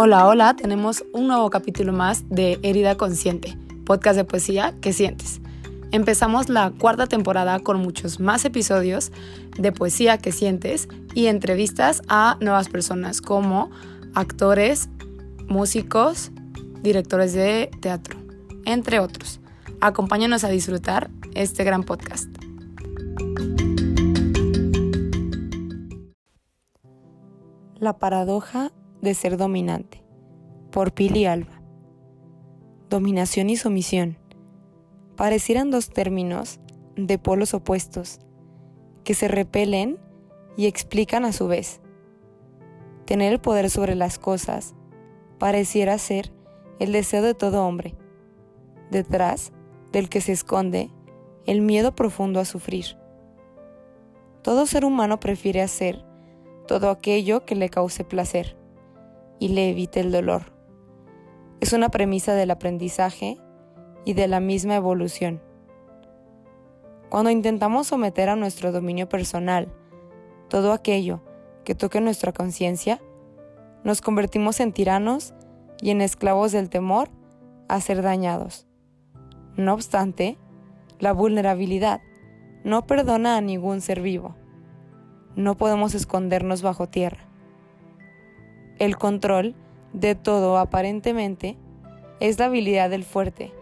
Hola, hola, tenemos un nuevo capítulo más de Herida Consciente, podcast de poesía que sientes. Empezamos la cuarta temporada con muchos más episodios de poesía que sientes y entrevistas a nuevas personas como actores, músicos, directores de teatro, entre otros. Acompáñanos a disfrutar este gran podcast. La paradoja de ser dominante, por Pili Alba. Dominación y sumisión parecieran dos términos de polos opuestos que se repelen y explican a su vez. Tener el poder sobre las cosas pareciera ser el deseo de todo hombre, detrás del que se esconde el miedo profundo a sufrir. Todo ser humano prefiere hacer todo aquello que le cause placer y le evite el dolor. Es una premisa del aprendizaje y de la misma evolución. Cuando intentamos someter a nuestro dominio personal todo aquello que toque nuestra conciencia, nos convertimos en tiranos y en esclavos del temor a ser dañados. No obstante, la vulnerabilidad no perdona a ningún ser vivo. No podemos escondernos bajo tierra. El control de todo aparentemente es la habilidad del fuerte,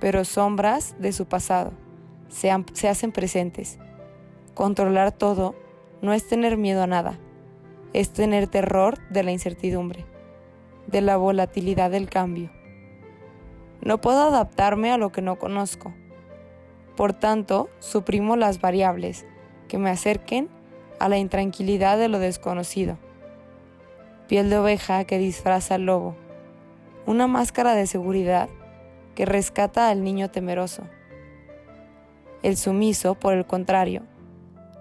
pero sombras de su pasado se, hacen presentes. Controlar todo no es tener miedo a nada, es tener terror de la incertidumbre, de la volatilidad del cambio. No puedo adaptarme a lo que no conozco. Por tanto, suprimo las variables que me acerquen a la intranquilidad de lo desconocido. Piel de oveja que disfraza al lobo. Una máscara de seguridad que rescata al niño temeroso. El sumiso, por el contrario,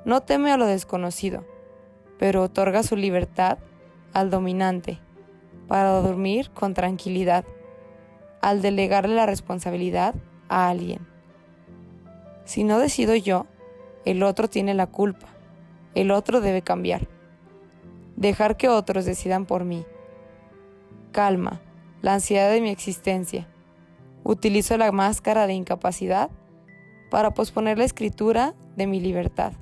no teme a lo desconocido, pero otorga su libertad al dominante para dormir con tranquilidad, al delegarle la responsabilidad a alguien. Si no decido yo, el otro tiene la culpa el otro debe cambiar. Dejar que otros decidan por mí. Calma, la ansiedad de mi existencia. Utilizo la máscara de incapacidad para posponer la escritura de mi libertad.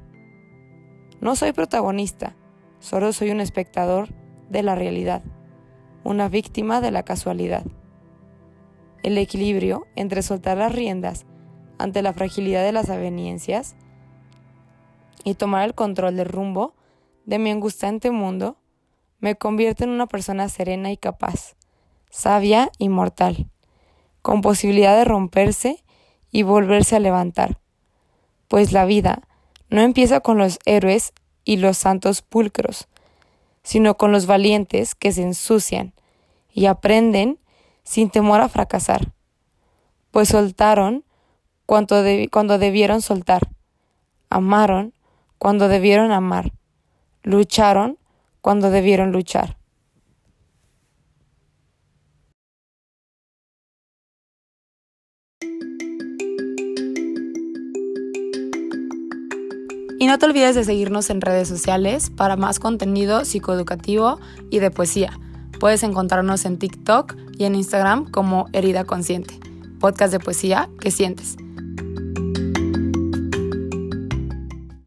No soy protagonista, solo soy un espectador de la realidad, una víctima de la casualidad. El equilibrio entre soltar las riendas ante la fragilidad de las aveniencias y tomar el control del rumbo de mi angustiante mundo me convierte en una persona serena y capaz, sabia y mortal, con posibilidad de romperse y volverse a levantar, pues la vida no empieza con los héroes y los santos pulcros, sino con los valientes que se ensucian y aprenden sin temor a fracasar, pues soltaron cuando debieron soltar, amaron cuando debieron amar, lucharon cuando debieron luchar. Y no te olvides de seguirnos en redes sociales para más contenido psicoeducativo y de poesía. Puedes encontrarnos en TikTok y en Instagram como Herida Consciente, podcast de poesía que sientes.